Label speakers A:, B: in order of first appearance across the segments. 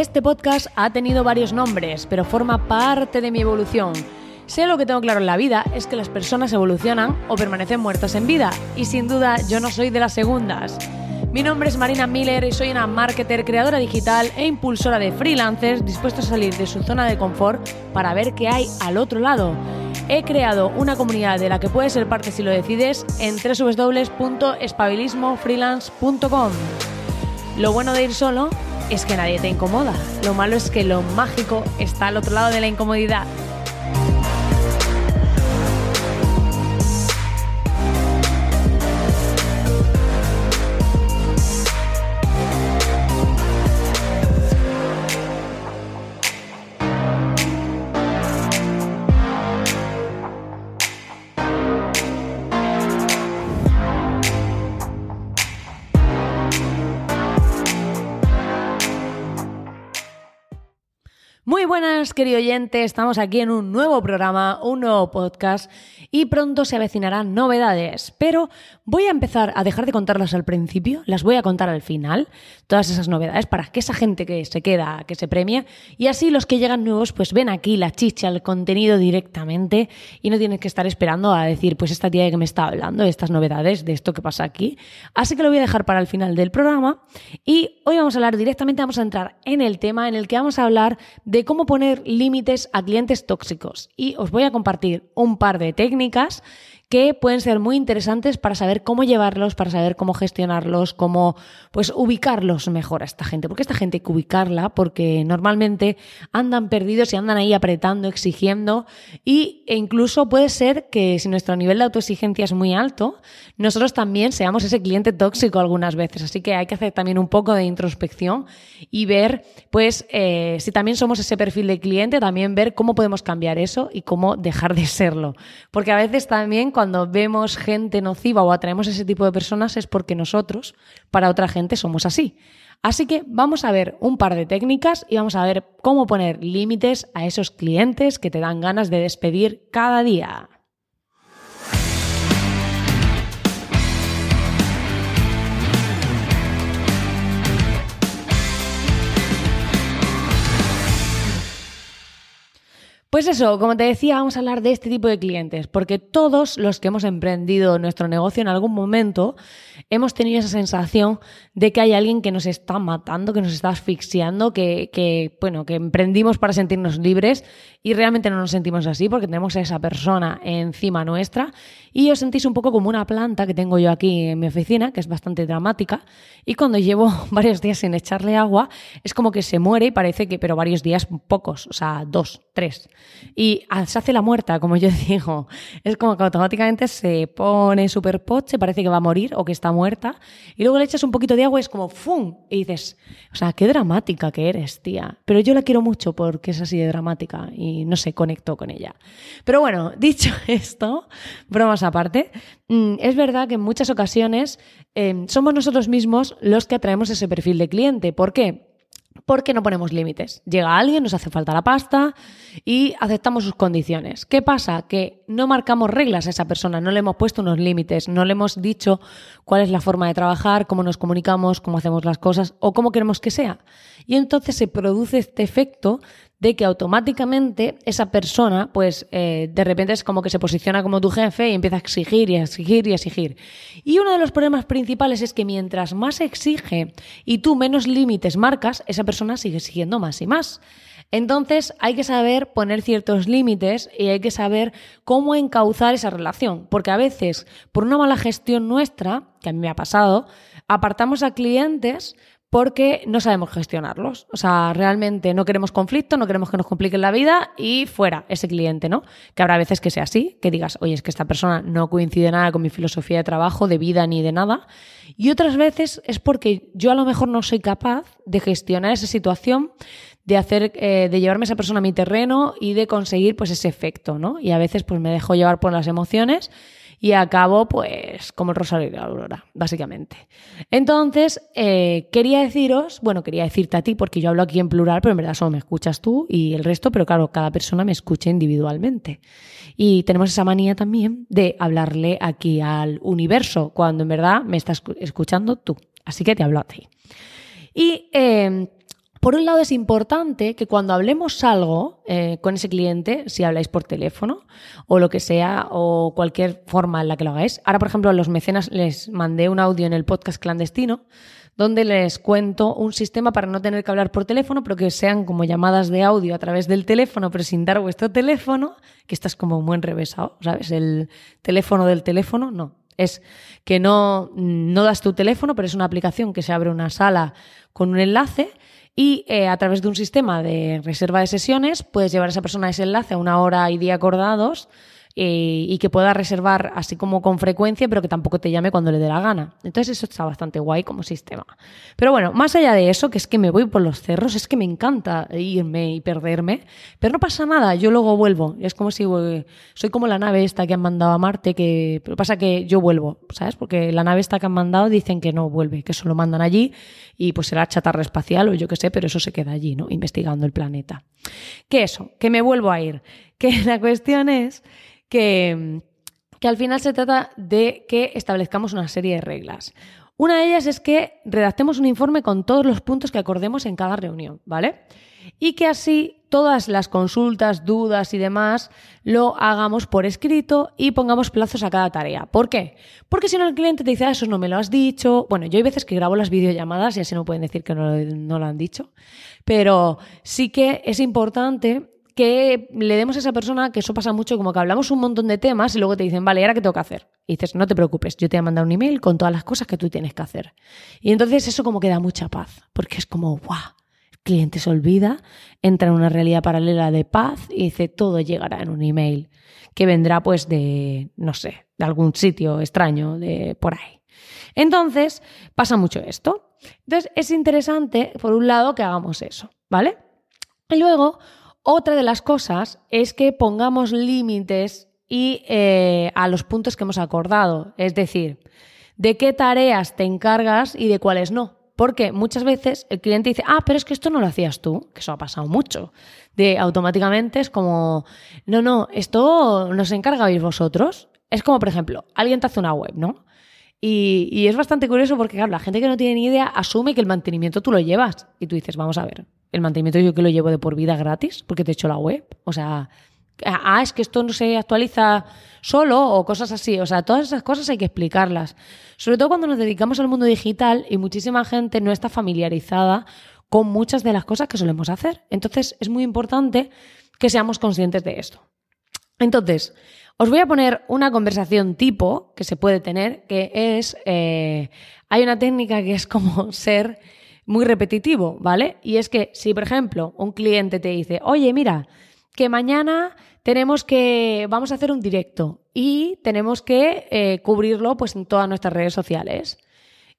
A: Este podcast ha tenido varios nombres, pero forma parte de mi evolución. Sé lo que tengo claro en la vida es que las personas evolucionan o permanecen muertas en vida, y sin duda yo no soy de las segundas. Mi nombre es Marina Miller y soy una marketer, creadora digital e impulsora de freelancers dispuestos a salir de su zona de confort para ver qué hay al otro lado. He creado una comunidad de la que puedes ser parte si lo decides en www.espabilismofreelance.com. Lo bueno de ir solo es que nadie te incomoda. Lo malo es que lo mágico está al otro lado de la incomodidad. Querido oyente. Estamos aquí en un nuevo programa, un nuevo podcast y pronto se avecinarán novedades. Pero voy a empezar a dejar de contarlas al principio, las voy a contar al final, todas esas novedades, para que esa gente que se queda, que se premie, y así los que llegan nuevos, pues ven aquí la chicha, el contenido directamente y no tienes que estar esperando a decir, pues esta tía que me está hablando de estas novedades, de esto que pasa aquí. Así que lo voy a dejar para el final del programa y hoy vamos a hablar directamente, vamos a entrar en el tema en el que vamos a hablar de cómo poner límites a clientes tóxicos. Y os voy a compartir un par de técnicas técnicas que pueden ser muy interesantes para saber cómo llevarlos, para saber cómo gestionarlos, cómo pues ubicarlos mejor a esta gente. Porque esta gente hay que ubicarla porque normalmente andan perdidos y andan ahí apretando, exigiendo y, e incluso puede ser que si nuestro nivel de autoexigencia es muy alto, nosotros también seamos ese cliente tóxico algunas veces. Así que hay que hacer también un poco de introspección y ver pues eh, si también somos ese perfil de cliente, también ver cómo podemos cambiar eso y cómo dejar de serlo. Porque a veces también cuando vemos gente nociva o atraemos ese tipo de personas es porque nosotros, para otra gente, somos así. Así que vamos a ver un par de técnicas y vamos a ver cómo poner límites a esos clientes que te dan ganas de despedir cada día. Pues eso, como te decía, vamos a hablar de este tipo de clientes, porque todos los que hemos emprendido nuestro negocio en algún momento hemos tenido esa sensación de que hay alguien que nos está matando, que nos está asfixiando, que, bueno, que emprendimos para sentirnos libres y realmente no nos sentimos así porque tenemos a esa persona encima nuestra y os sentís un poco como una planta que tengo yo aquí en mi oficina, que es bastante dramática, y cuando llevo varios días sin echarle agua, es como que se muere y parece que, pero varios días pocos, o sea, dos, tres. Y se hace la muerta, como yo digo. Es como que automáticamente se pone súper poche, parece que va a morir o que está muerta, y luego le echas un poquito de agua y es como ¡fum! Y dices, o sea, qué dramática que eres, tía. Pero yo la quiero mucho porque es así de dramática y no se conectó con ella. Pero bueno, dicho esto, bromas aparte, mm, es verdad que en muchas ocasiones eh, somos nosotros mismos los que atraemos ese perfil de cliente. ¿Por qué? porque no ponemos límites. Llega alguien, nos hace falta la pasta y aceptamos sus condiciones. ¿Qué pasa? Que no marcamos reglas a esa persona, no le hemos puesto unos límites, no le hemos dicho cuál es la forma de trabajar, cómo nos comunicamos, cómo hacemos las cosas o cómo queremos que sea. Y entonces se produce este efecto de que automáticamente esa persona, pues eh, de repente es como que se posiciona como tu jefe y empieza a exigir y a exigir y a exigir. Y uno de los problemas principales es que mientras más exige y tú menos límites marcas, esa persona sigue exigiendo más y más. Entonces hay que saber poner ciertos límites y hay que saber cómo encauzar esa relación, porque a veces por una mala gestión nuestra, que a mí me ha pasado, apartamos a clientes porque no sabemos gestionarlos. O sea, realmente no queremos conflicto, no queremos que nos compliquen la vida y fuera ese cliente, ¿no? Que habrá veces que sea así, que digas, oye, es que esta persona no coincide nada con mi filosofía de trabajo, de vida ni de nada. Y otras veces es porque yo a lo mejor no soy capaz de gestionar esa situación de hacer, eh, de llevarme a esa persona a mi terreno y de conseguir pues ese efecto, ¿no? Y a veces pues me dejo llevar por las emociones y acabo pues como el Rosario de la Aurora, básicamente. Entonces, eh, quería deciros, bueno, quería decirte a ti, porque yo hablo aquí en plural, pero en verdad solo me escuchas tú y el resto, pero claro, cada persona me escucha individualmente. Y tenemos esa manía también de hablarle aquí al universo, cuando en verdad me estás escuchando tú. Así que te hablo a ti. Y eh, por un lado es importante que cuando hablemos algo eh, con ese cliente, si habláis por teléfono o lo que sea, o cualquier forma en la que lo hagáis. Ahora, por ejemplo, a los mecenas les mandé un audio en el podcast clandestino donde les cuento un sistema para no tener que hablar por teléfono, pero que sean como llamadas de audio a través del teléfono, pero sin dar vuestro teléfono, que estás como muy enrevesado, ¿sabes? El teléfono del teléfono, no. Es que no, no das tu teléfono, pero es una aplicación que se abre una sala con un enlace y eh, a través de un sistema de reserva de sesiones puedes llevar a esa persona ese enlace a una hora y día acordados eh, y que pueda reservar así como con frecuencia, pero que tampoco te llame cuando le dé la gana. Entonces eso está bastante guay como sistema. Pero bueno, más allá de eso, que es que me voy por los cerros, es que me encanta irme y perderme, pero no pasa nada, yo luego vuelvo. Es como si soy como la nave esta que han mandado a Marte, que pero pasa que yo vuelvo, ¿sabes? Porque la nave esta que han mandado dicen que no vuelve, que solo mandan allí y pues será chatarra espacial o yo qué sé, pero eso se queda allí, ¿no? Investigando el planeta. ¿Qué eso? Que me vuelvo a ir. Que la cuestión es que, que al final se trata de que establezcamos una serie de reglas. Una de ellas es que redactemos un informe con todos los puntos que acordemos en cada reunión, ¿vale? Y que así todas las consultas, dudas y demás lo hagamos por escrito y pongamos plazos a cada tarea. ¿Por qué? Porque si no el cliente te dice, ah, eso no me lo has dicho. Bueno, yo hay veces que grabo las videollamadas y así no pueden decir que no, no lo han dicho. Pero sí que es importante que le demos a esa persona, que eso pasa mucho, como que hablamos un montón de temas y luego te dicen, vale, ¿y ahora qué tengo que hacer? Y dices, no te preocupes, yo te voy a mandar un email con todas las cosas que tú tienes que hacer. Y entonces eso como que da mucha paz, porque es como, guau, el cliente se olvida, entra en una realidad paralela de paz y dice, todo llegará en un email, que vendrá pues de, no sé, de algún sitio extraño, de por ahí. Entonces, pasa mucho esto. Entonces, es interesante, por un lado, que hagamos eso, ¿vale? Y luego, otra de las cosas es que pongamos límites y eh, a los puntos que hemos acordado, es decir, de qué tareas te encargas y de cuáles no. Porque muchas veces el cliente dice, ah, pero es que esto no lo hacías tú, que eso ha pasado mucho. De automáticamente es como, no, no, esto nos encargáis vosotros. Es como, por ejemplo, alguien te hace una web, ¿no? Y, y, es bastante curioso porque, claro, la gente que no tiene ni idea asume que el mantenimiento tú lo llevas. Y tú dices, vamos a ver, el mantenimiento yo que lo llevo de por vida gratis porque te he hecho la web. O sea, ah, es que esto no se actualiza solo o cosas así. O sea, todas esas cosas hay que explicarlas. Sobre todo cuando nos dedicamos al mundo digital y muchísima gente no está familiarizada con muchas de las cosas que solemos hacer. Entonces, es muy importante que seamos conscientes de esto. Entonces, os voy a poner una conversación tipo que se puede tener, que es, eh, hay una técnica que es como ser muy repetitivo, ¿vale? Y es que si, por ejemplo, un cliente te dice, oye, mira, que mañana tenemos que, vamos a hacer un directo y tenemos que eh, cubrirlo pues en todas nuestras redes sociales.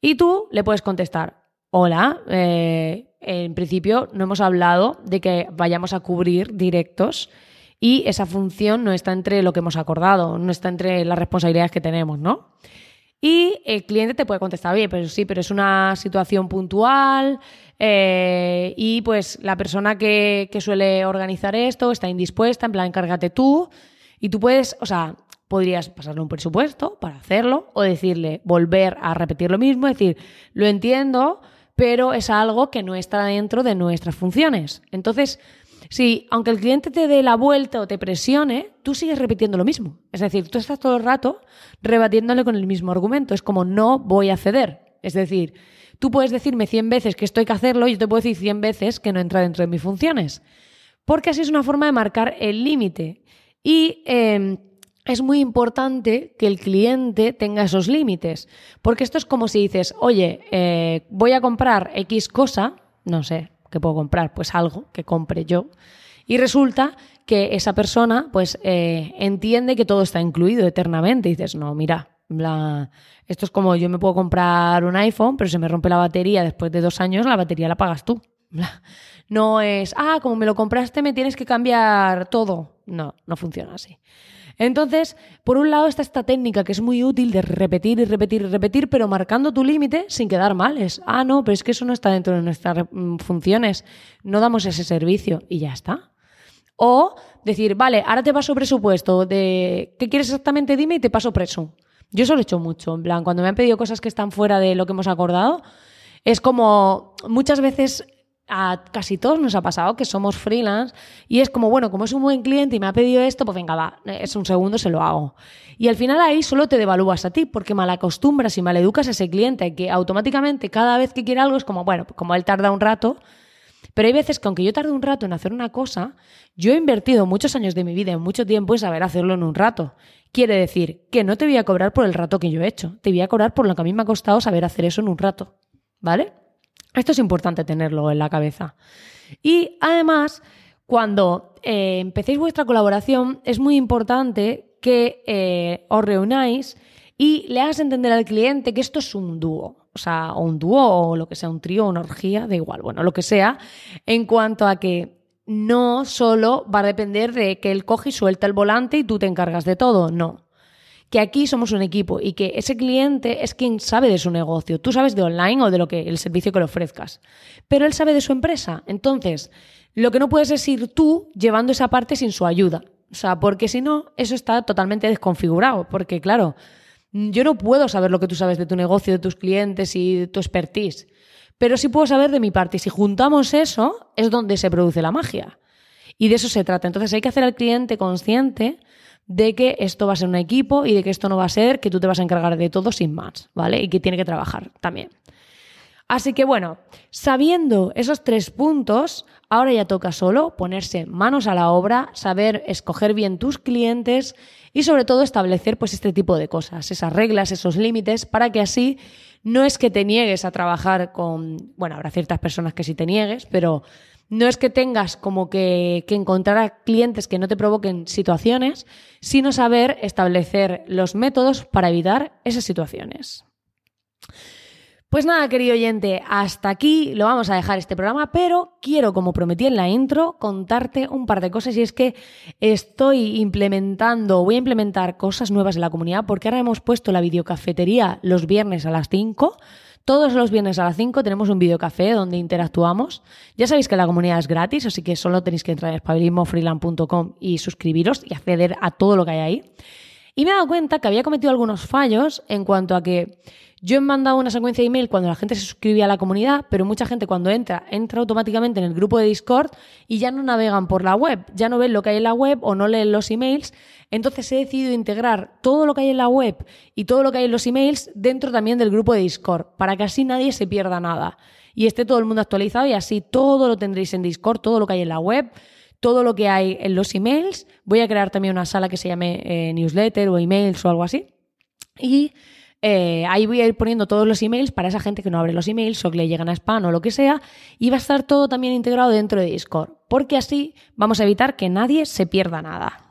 A: Y tú le puedes contestar, hola, eh, en principio no hemos hablado de que vayamos a cubrir directos y esa función no está entre lo que hemos acordado, no está entre las responsabilidades que tenemos, ¿no? Y el cliente te puede contestar, oye, pero sí, pero es una situación puntual eh, y pues la persona que, que, suele organizar esto está indispuesta, en plan, encárgate tú. Y tú puedes, o sea, podrías pasarle un presupuesto para hacerlo o decirle, volver a repetir lo mismo, decir, lo entiendo, pero es algo que no está dentro de nuestras funciones. Entonces, si, aunque el cliente te dé la vuelta o te presione, tú sigues repitiendo lo mismo. Es decir, tú estás todo el rato rebatiéndole con el mismo argumento. Es como no voy a ceder. Es decir, tú puedes decirme 100 veces que esto hay que hacerlo y yo te puedo decir 100 veces que no entra dentro de mis funciones. porque así es una forma de marcar el límite. Y em, es muy importante que el cliente tenga esos límites, porque esto es como si dices, oye, eh, voy a comprar X cosa, no sé, ¿qué puedo comprar? Pues algo que compre yo. Y resulta que esa persona pues eh, entiende que todo está incluido eternamente. Y dices, no, mira, esto es como yo me puedo comprar un iPhone, pero se me rompe la batería después de dos años, la batería la pagas tú. No es, ah, como me lo compraste, me tienes que cambiar todo. No, no funciona así. Entonces, por un lado está esta técnica que es muy útil de repetir y repetir y repetir, pero marcando tu límite sin quedar mal. Es, ah, no, pero es que eso no está dentro de nuestras mm, funciones, no damos ese servicio y ya está. O decir, vale, ahora te paso presupuesto de qué quieres exactamente, dime y te paso preso. Yo eso lo he hecho mucho, en plan, cuando me han pedido cosas que están fuera de lo que hemos acordado, es como muchas veces a casi todos nos ha pasado que somos freelance y es como, bueno, como es un buen cliente y me ha pedido esto, pues venga, va, es un segundo, se lo hago. Y al final ahí solo te devalúas a ti porque malacostumbras y maleducas a ese cliente que automáticamente cada vez que quiere algo es como, bueno, como él tarda un rato, pero hay veces que aunque yo tarde un rato en hacer una cosa, yo he invertido muchos años de mi vida, en mucho tiempo, en saber hacerlo en un rato. Quiere decir que no te voy a cobrar por el rato que yo he hecho, te voy a cobrar por lo que a mí me ha costado saber hacer eso en un rato. ¿Vale? Esto es importante tenerlo en la cabeza. Y además, cuando eh, empecéis vuestra colaboración, es muy importante que eh, os reunáis y le hagas entender al cliente que esto es un dúo. O sea, o un dúo o lo que sea, un trío, una orgía, da igual, bueno, lo que sea, en cuanto a que no solo va a depender de que él coge y suelta el volante y tú te encargas de todo, no que aquí somos un equipo y que ese cliente es quien sabe de su negocio. Tú sabes de online o de lo que el servicio que le ofrezcas, pero él sabe de su empresa. Entonces, lo que no puedes es ir tú llevando esa parte sin su ayuda. O sea, porque si no, eso está totalmente desconfigurado. Porque, claro, yo no puedo saber lo que tú sabes de tu negocio, de tus clientes y de tu expertise. Pero sí puedo saber de mi parte. Y si juntamos eso, es donde se produce la magia. Y de eso se trata. Entonces hay que hacer al cliente consciente de que esto va a ser un equipo y de que esto no va a ser que tú te vas a encargar de todo sin más, ¿vale? Y que tiene que trabajar también. Así que bueno, sabiendo esos tres puntos, ahora ya toca solo ponerse manos a la obra, saber escoger bien tus clientes y sobre todo establecer pues este tipo de cosas, esas reglas, esos límites, para que así no es que te niegues a trabajar con, bueno, habrá ciertas personas que sí te niegues, pero no es que tengas como que, encontrar a clientes que no te provoquen situaciones, sino saber establecer los métodos para evitar esas situaciones. Pues nada, querido oyente, hasta aquí lo vamos a dejar este programa, pero quiero, como prometí en la intro, contarte un par de cosas y es que estoy implementando, voy a implementar cosas nuevas en la comunidad porque ahora hemos puesto la videocafetería los viernes a las 5 todos los viernes a las 5 tenemos un videocafé donde interactuamos. Ya sabéis que la comunidad es gratis, así que solo tenéis que entrar en espabilismofreeland.com y suscribiros y acceder a todo lo que hay ahí. Y me he dado cuenta que había cometido algunos fallos en cuanto a que yo he mandado una secuencia de email cuando la gente se suscribía a la comunidad, pero mucha gente cuando entra, entra automáticamente en el grupo de Discord y ya no navegan por la web, ya no ven lo que hay en la web o no leen los emails. Entonces he decidido integrar todo lo que hay en la web y todo lo que hay en los emails dentro también del grupo de Discord, para que así nadie se pierda nada y esté todo el mundo actualizado y así todo lo tendréis en Discord, todo lo que hay en la web todo lo que hay en los emails. Voy a crear también una sala que se llame eh, newsletter o emails o algo así. Y eh, ahí voy a ir poniendo todos los emails para esa gente que no abre los emails o que le llegan a spam o lo que sea. Y va a estar todo también integrado dentro de Discord. Porque así vamos a evitar que nadie se pierda nada.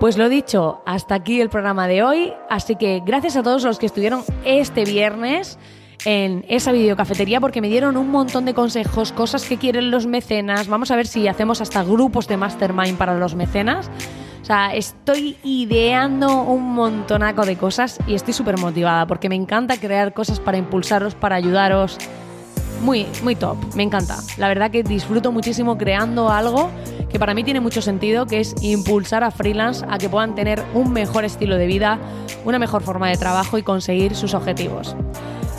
A: Pues lo dicho, hasta aquí el programa de hoy. Así que gracias a todos los que estuvieron este viernes en esa videocafetería porque me dieron un montón de consejos, cosas que quieren los mecenas. Vamos a ver si hacemos hasta grupos de mastermind para los mecenas. O sea, estoy ideando un montonaco de cosas y estoy súper motivada porque me encanta crear cosas para impulsaros, para ayudaros. Muy, muy top, me encanta. La verdad que disfruto muchísimo creando algo que para mí tiene mucho sentido, que es impulsar a freelance a que puedan tener un mejor estilo de vida, una mejor forma de trabajo y conseguir sus objetivos.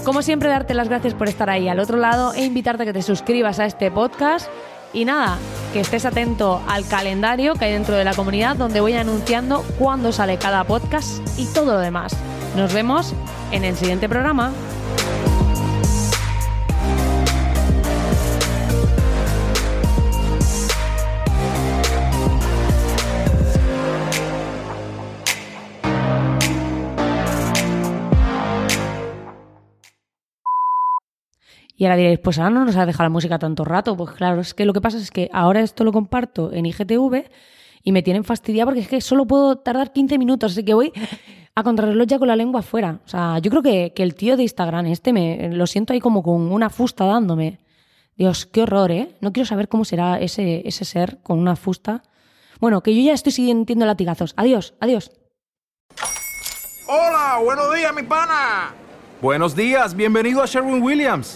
A: Como siempre, darte las gracias por estar ahí al otro lado e invitarte a que te suscribas a este podcast. Y nada, que estés atento al calendario que hay dentro de la comunidad donde voy anunciando cuándo sale cada podcast y todo lo demás. Nos vemos en el siguiente programa. Y ahora diréis, pues ahora no nos ha dejado la música tanto rato. Pues claro, es que lo que pasa es que ahora esto lo comparto en IGTV y me tienen fastidiado porque es que solo puedo tardar 15 minutos, así que voy a contrarreloj ya con la lengua afuera. O sea, yo creo que, que el tío de Instagram este me lo siento ahí como con una fusta dándome. Dios, qué horror, ¿eh? No quiero saber cómo será ese, ese ser con una fusta. Bueno, que yo ya estoy sintiendo latigazos. Adiós, adiós.
B: Hola, buenos días, mi pana.
C: Buenos días, bienvenido a Sherwin Williams.